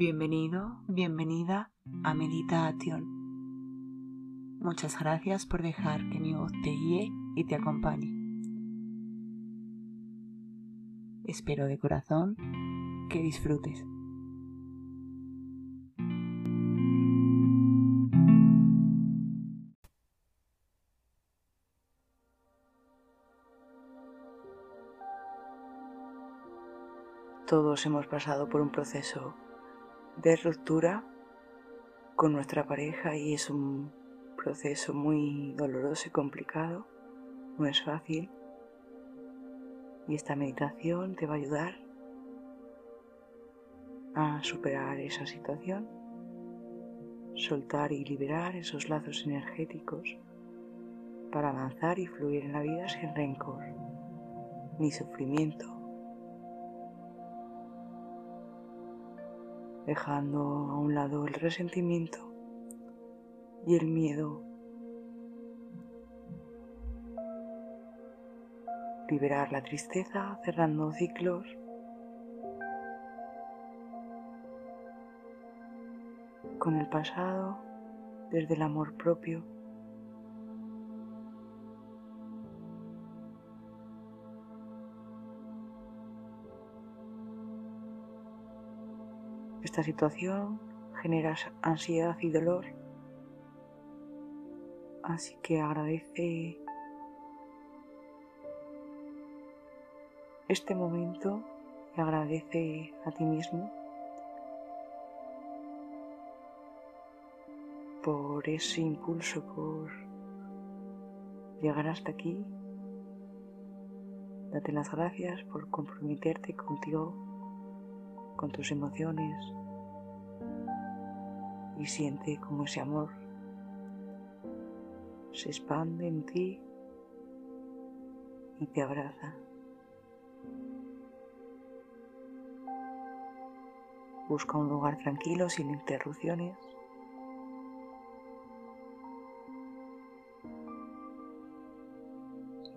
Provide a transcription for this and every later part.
Bienvenido, bienvenida a Meditación. Muchas gracias por dejar que mi voz te guíe y te acompañe. Espero de corazón que disfrutes. Todos hemos pasado por un proceso de ruptura con nuestra pareja y es un proceso muy doloroso y complicado, no es fácil. Y esta meditación te va a ayudar a superar esa situación, soltar y liberar esos lazos energéticos para avanzar y fluir en la vida sin rencor ni sufrimiento dejando a un lado el resentimiento y el miedo. Liberar la tristeza cerrando ciclos. Con el pasado desde el amor propio. Esta situación genera ansiedad y dolor, así que agradece este momento y agradece a ti mismo por ese impulso, por llegar hasta aquí. Date las gracias por comprometerte contigo con tus emociones y siente como ese amor se expande en ti y te abraza. Busca un lugar tranquilo sin interrupciones.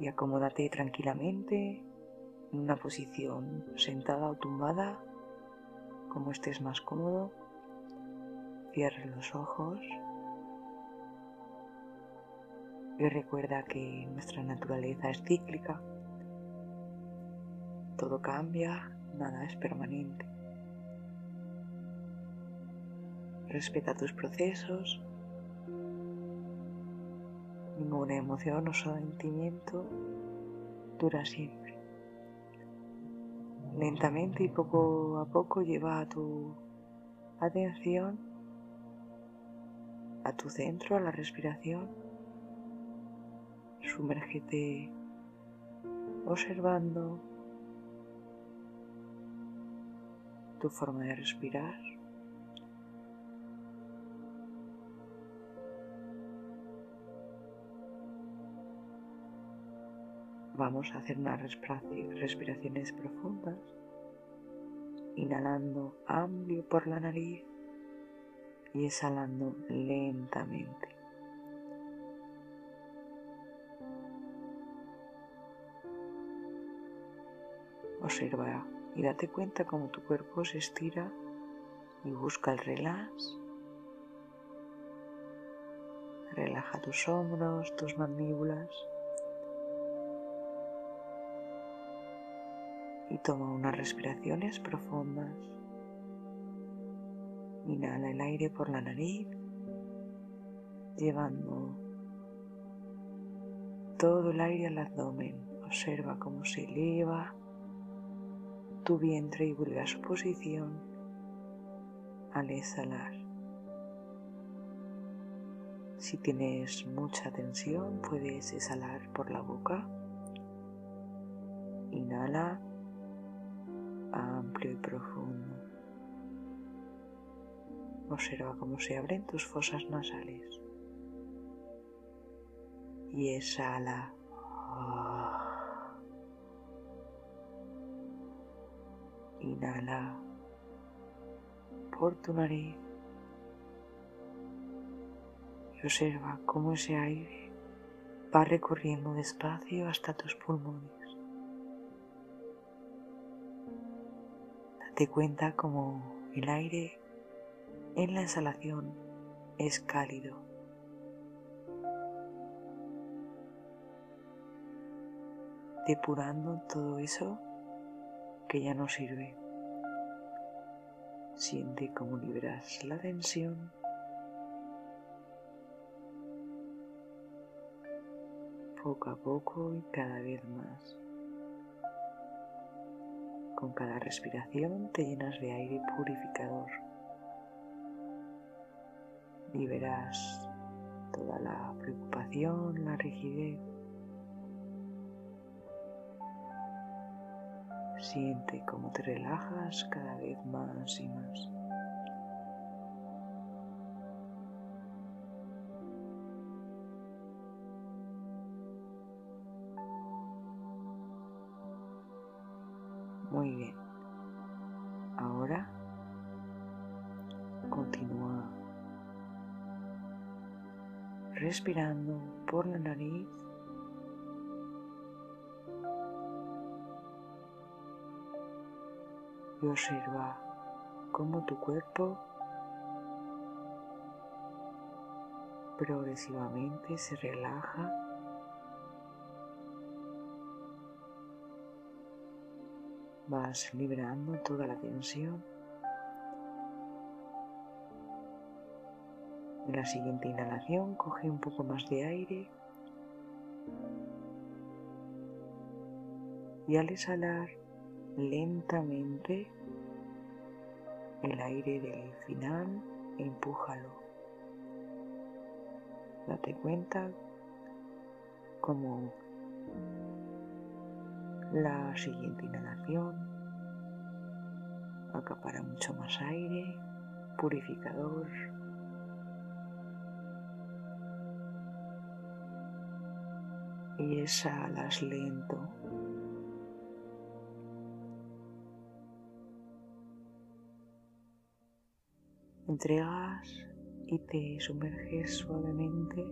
Y acomódate tranquilamente en una posición sentada o tumbada como estés más cómodo, cierre los ojos y recuerda que nuestra naturaleza es cíclica. Todo cambia, nada es permanente. Respeta tus procesos. Ninguna emoción o sentimiento dura siempre. Lentamente y poco a poco lleva tu atención a tu centro, a la respiración. Sumérgete observando tu forma de respirar. Vamos a hacer unas respiraciones profundas, inhalando amplio por la nariz y exhalando lentamente. Observa y date cuenta cómo tu cuerpo se estira y busca el relax. Relaja tus hombros, tus mandíbulas. Y toma unas respiraciones profundas. Inhala el aire por la nariz, llevando todo el aire al abdomen. Observa cómo se eleva tu vientre y vuelve a su posición al exhalar. Si tienes mucha tensión, puedes exhalar por la boca. Inhala amplio y profundo. Observa cómo se abren tus fosas nasales. Y exhala. Inhala por tu nariz y observa cómo ese aire va recorriendo despacio hasta tus pulmones. Date cuenta como el aire En la exhalación es cálido. Depurando todo eso que ya no sirve. Siente cómo liberas la tensión. Poco a poco y cada vez más. Con cada respiración te llenas de aire purificador. Liberas toda la preocupación, la rigidez. Siente cómo te relajas cada vez más y más. Respirando por la nariz. Y observa cómo tu cuerpo progresivamente se relaja. Vas liberando toda la tensión la siguiente inhalación coge un poco más de aire y al exhalar lentamente el aire del final, empújalo. Date cuenta como la siguiente inhalación acapara mucho más aire, purificador. Y exhalas lento. entregas y te sumerges suavemente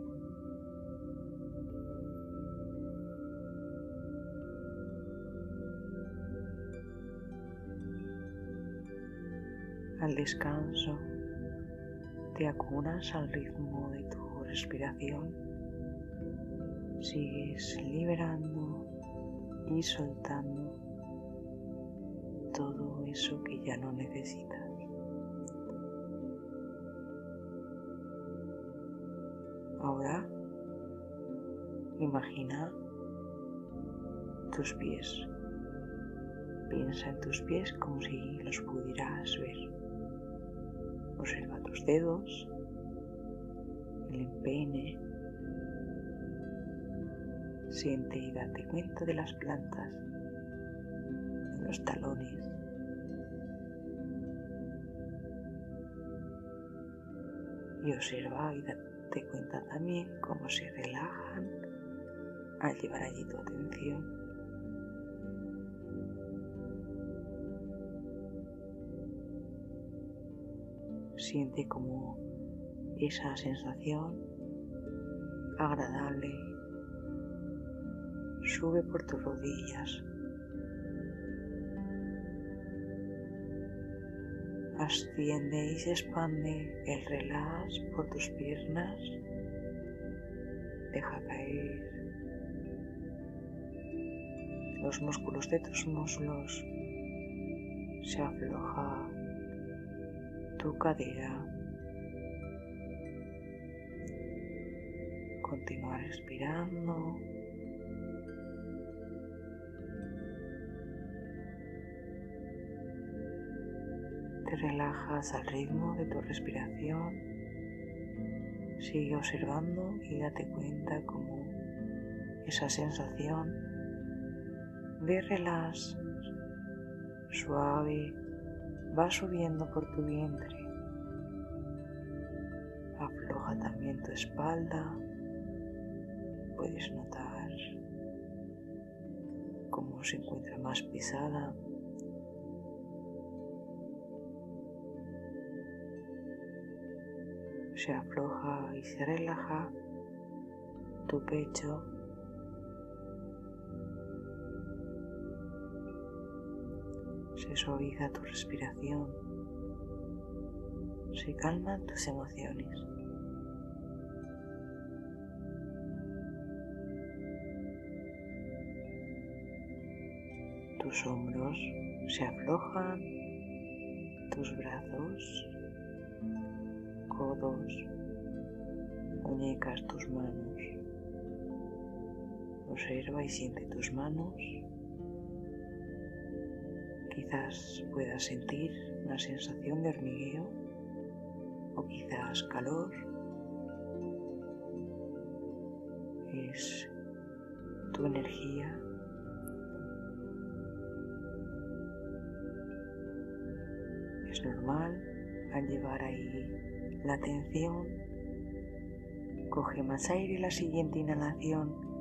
al descanso te acunas al ritmo de tu respiración sigues liberando y soltando todo eso que ya no necesitas Ahora imagina tus pies. Piensa en tus pies como si los pudieras ver. Observa tus dedos, el empeine. Siente y date cuenta de las plantas, de los talones. Y observa y date te cuenta también cómo se relajan al llevar allí tu atención. Siente como esa sensación agradable sube por tus rodillas asciende y se expande el relax por tus piernas. Deja caer los músculos de tus muslos. Se afloja tu cadera. Continúa respirando. Te relajas al ritmo de tu respiración. Sigue observando y date cuenta como esa sensación de relax suave va subiendo por tu vientre. Afloja también tu espalda. Puedes notar cómo se encuentra más pesada se afloja y se relaja tu pecho. Se suaviza tu respiración. se calman tus emociones. Tus hombros se aflojan, tus brazos, codos, muñecas, tus manos. Observa y siente tus manos. Quizás puedas sentir una sensación de hormigueo o quizás calor. Es tu energía es normal al llevar ahí la atención. Coge más aire la siguiente inhalación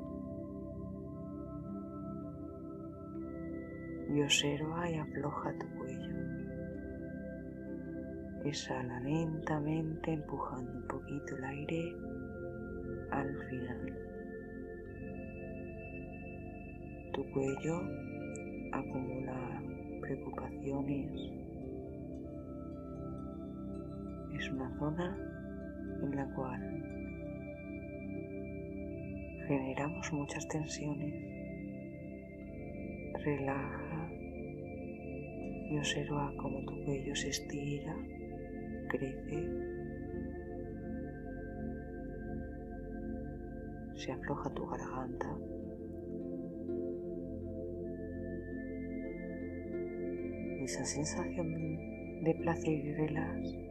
y observa y afloja tu cuello. Exhala lentamente empujando un poquito el aire al final. Tu cuello acumula preocupaciones, es una zona en la cual generamos muchas tensiones. Relaja y observa cómo tu cuello se estira, crece, se afloja tu garganta. Esa sensación de placer y relax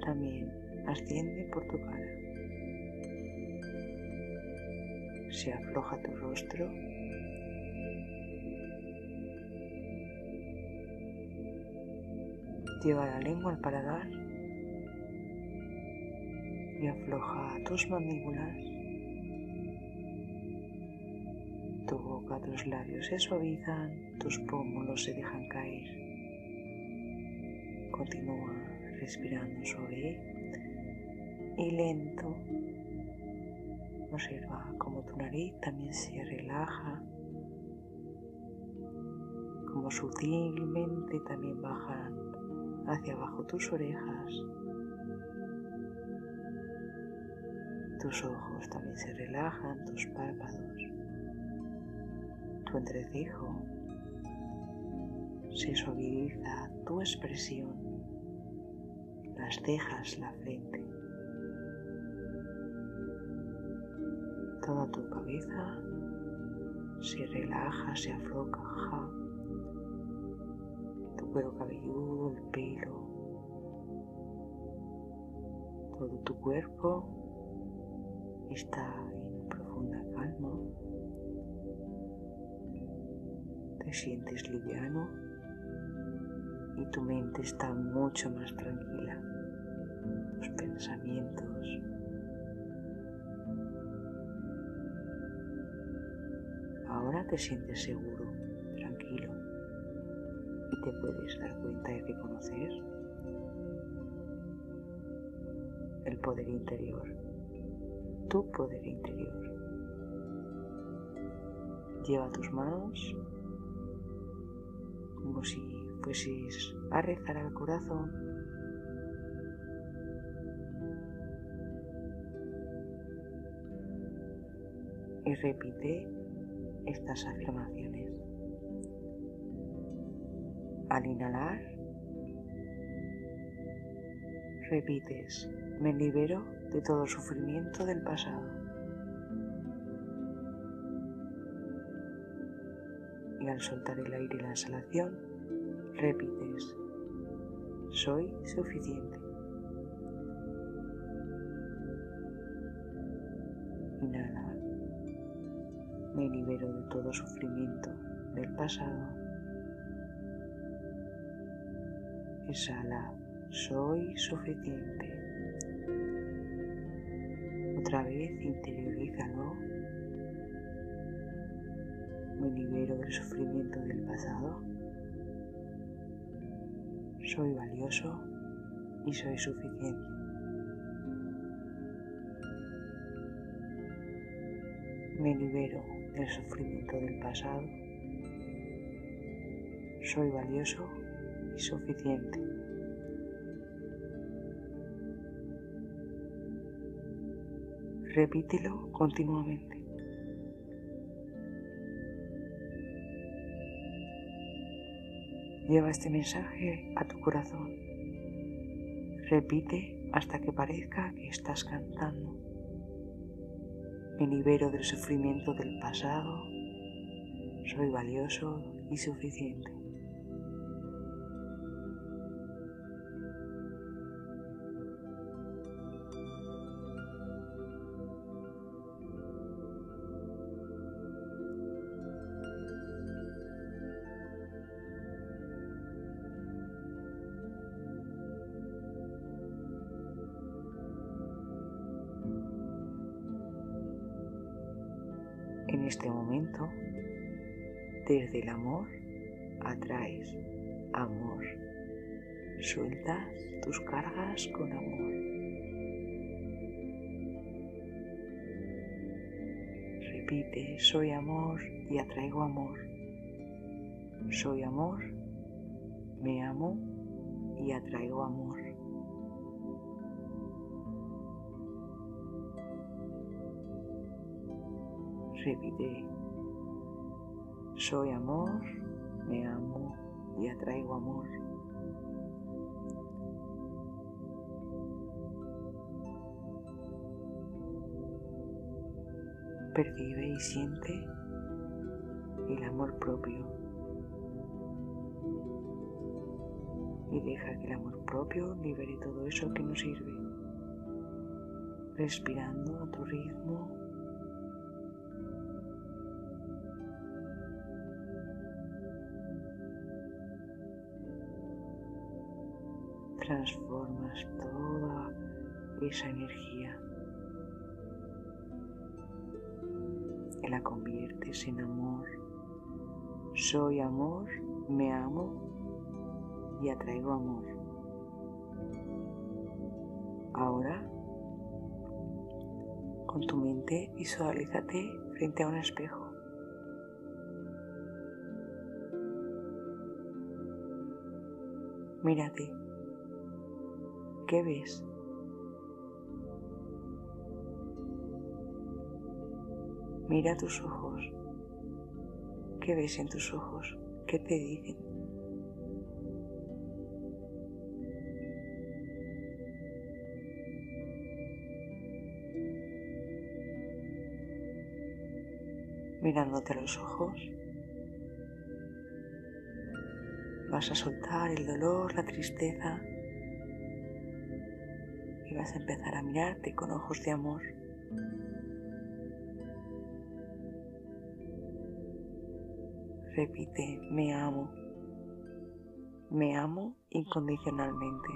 también asciende por tu cara. Se afloja tu rostro. Lleva la lengua al paladar y afloja tus mandíbulas. Tu boca, tus labios se suavizan, tus pómulos se dejan caer. Continúa respirando suave y lento. Observa cómo tu nariz también se relaja, como sutilmente también bajan hacia abajo tus orejas. Tus ojos también se relajan, tus párpados, tu entrecejo se suaviza, tu expresión las cejas, la frente. Toda tu cabeza se relaja, se afloja. Tu cuero cabelludo, el pelo. Todo tu cuerpo está en profunda calma. Te sientes liviano y tu mente está mucho más tranquila pensamientos. Ahora te sientes seguro, tranquilo y te puedes dar cuenta y reconocer el poder interior, tu poder interior. Lleva tus manos como si fueses a rezar al corazón y repite estas afirmaciones. Al inhalar, repites, me libero de todo sufrimiento del pasado. Y al soltar el aire y la exhalación, repites, soy suficiente. Inhala me libero de todo sufrimiento del pasado. Exhala, soy suficiente. Otra vez interiorízalo. Me libero del sufrimiento del pasado. Soy valioso y soy suficiente. Me libero el sufrimiento del pasado. Soy valioso y suficiente. Repítelo continuamente. Lleva este mensaje a tu corazón. Repite hasta que parezca que estás cantando. Me libero del sufrimiento del pasado. Soy valioso y suficiente. Este momento, desde el amor, atraes amor. Sueltas tus cargas con amor. Repite, soy amor y atraigo amor. Soy amor, me amo y atraigo amor. Repite, soy amor, me amo y atraigo amor. Percibe y siente el amor propio. Y deja que el amor propio libere todo eso que no sirve, respirando a tu ritmo toda esa energía y la conviertes en amor. Soy amor, me amo y atraigo amor. Ahora, con tu mente, visualízate frente a un espejo. Mírate. ¿Qué ves? Mira tus ojos. ¿Qué ves en tus ojos? ¿Qué te dicen? Mirándote a los ojos, vas a soltar el dolor, la tristeza, y vas a empezar a mirarte con ojos de amor. Repite, me amo. Me amo incondicionalmente.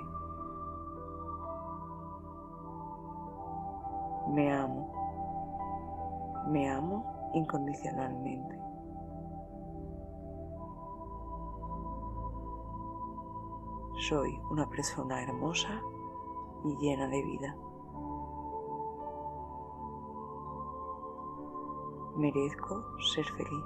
Me amo. Me amo incondicionalmente. Soy una persona hermosa y llena de vida. Merezco ser feliz.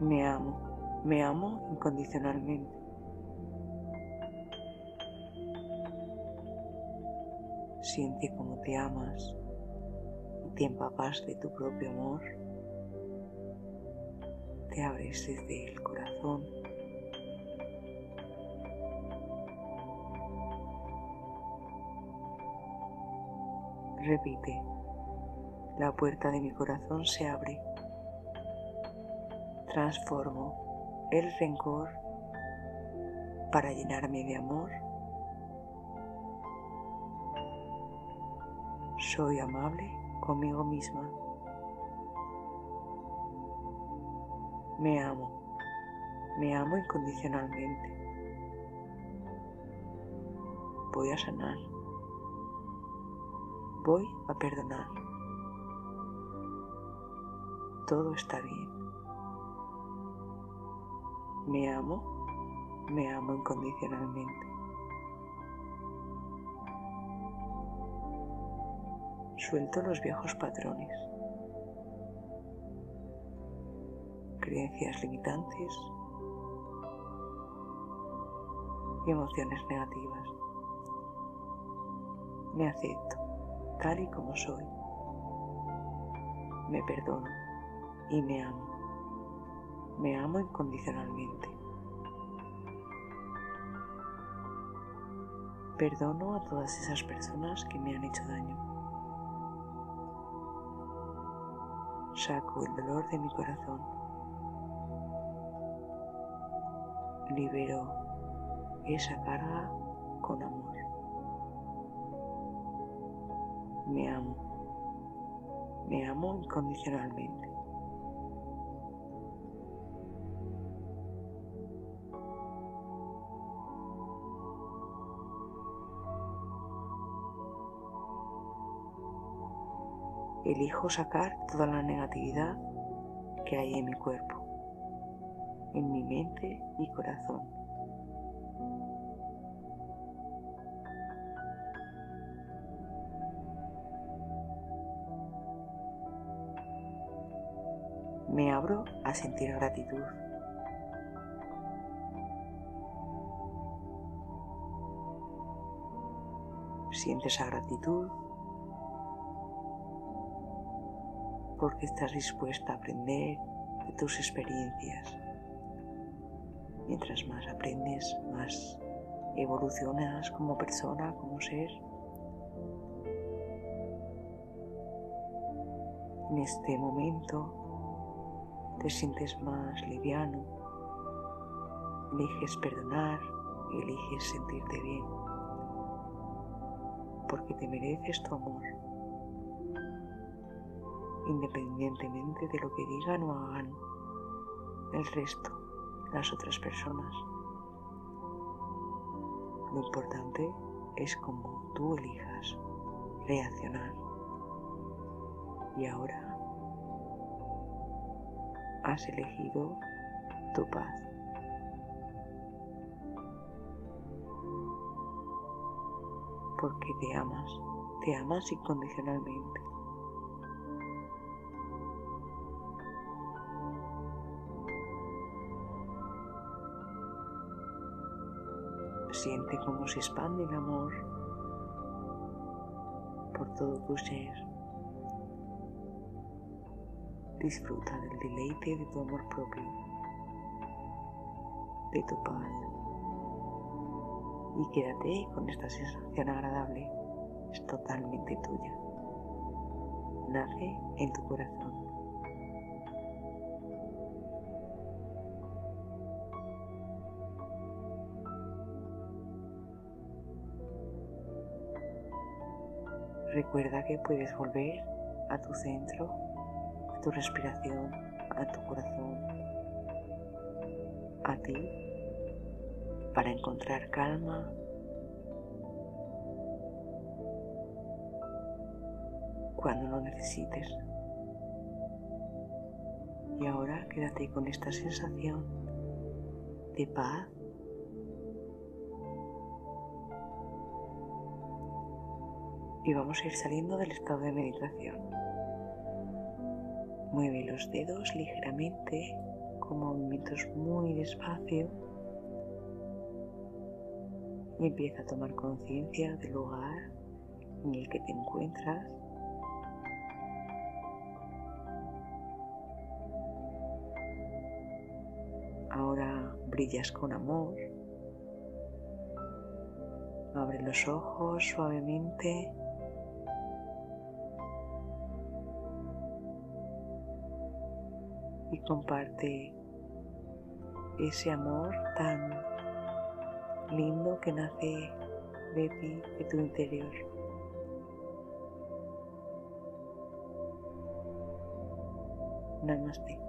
Me amo, me amo incondicionalmente. Siente cómo te amas y te empapas de tu propio amor te abres desde el corazón. Repite, la puerta de mi corazón se abre. Transformo el rencor para llenarme de amor. Soy amable conmigo misma. Me amo, me amo incondicionalmente. Voy a sanar. Voy a perdonar. Todo está bien. Me amo, me amo incondicionalmente. Suelto los viejos patrones. Creencias limitantes y emociones negativas. Me acepto tal y como soy. Me perdono y me amo. Me amo incondicionalmente. Perdono a todas esas personas que me han hecho daño. Saco el dolor de mi corazón. Libero esa carga con amor. Me amo. Me amo incondicionalmente. elijo sacar toda la negatividad que hay en mi cuerpo, en mi mente y corazón. Me abro a sentir gratitud. Siente esa gratitud porque estás dispuesta a aprender de tus experiencias. Mientras más aprendes, más evolucionas como persona, como ser. En este momento te sientes más liviano, eliges perdonar, eliges sentirte bien, porque te mereces tu amor independientemente de lo que digan o hagan el resto, las otras personas. Lo importante es cómo tú elijas reaccionar. Y ahora has elegido tu paz. Porque te amas, te amas incondicionalmente. Siente cómo se expande el amor por todo tu ser. Disfruta del deleite de tu amor propio, de tu paz. Y quédate con esta sensación agradable. Es totalmente tuya. Nace en tu corazón. Recuerda que puedes volver a tu centro, a tu respiración, a tu corazón, a ti, para encontrar calma. cuando lo necesites. Y ahora quédate con esta sensación de paz y vamos a ir saliendo del estado de meditación. Mueve los dedos ligeramente con movimientos muy despacio y empieza a tomar conciencia del lugar en el que te encuentras. Ahora brillas con amor. Abre los ojos suavemente y comparte ese amor tan lindo que nace de ti, de tu interior. Namaste.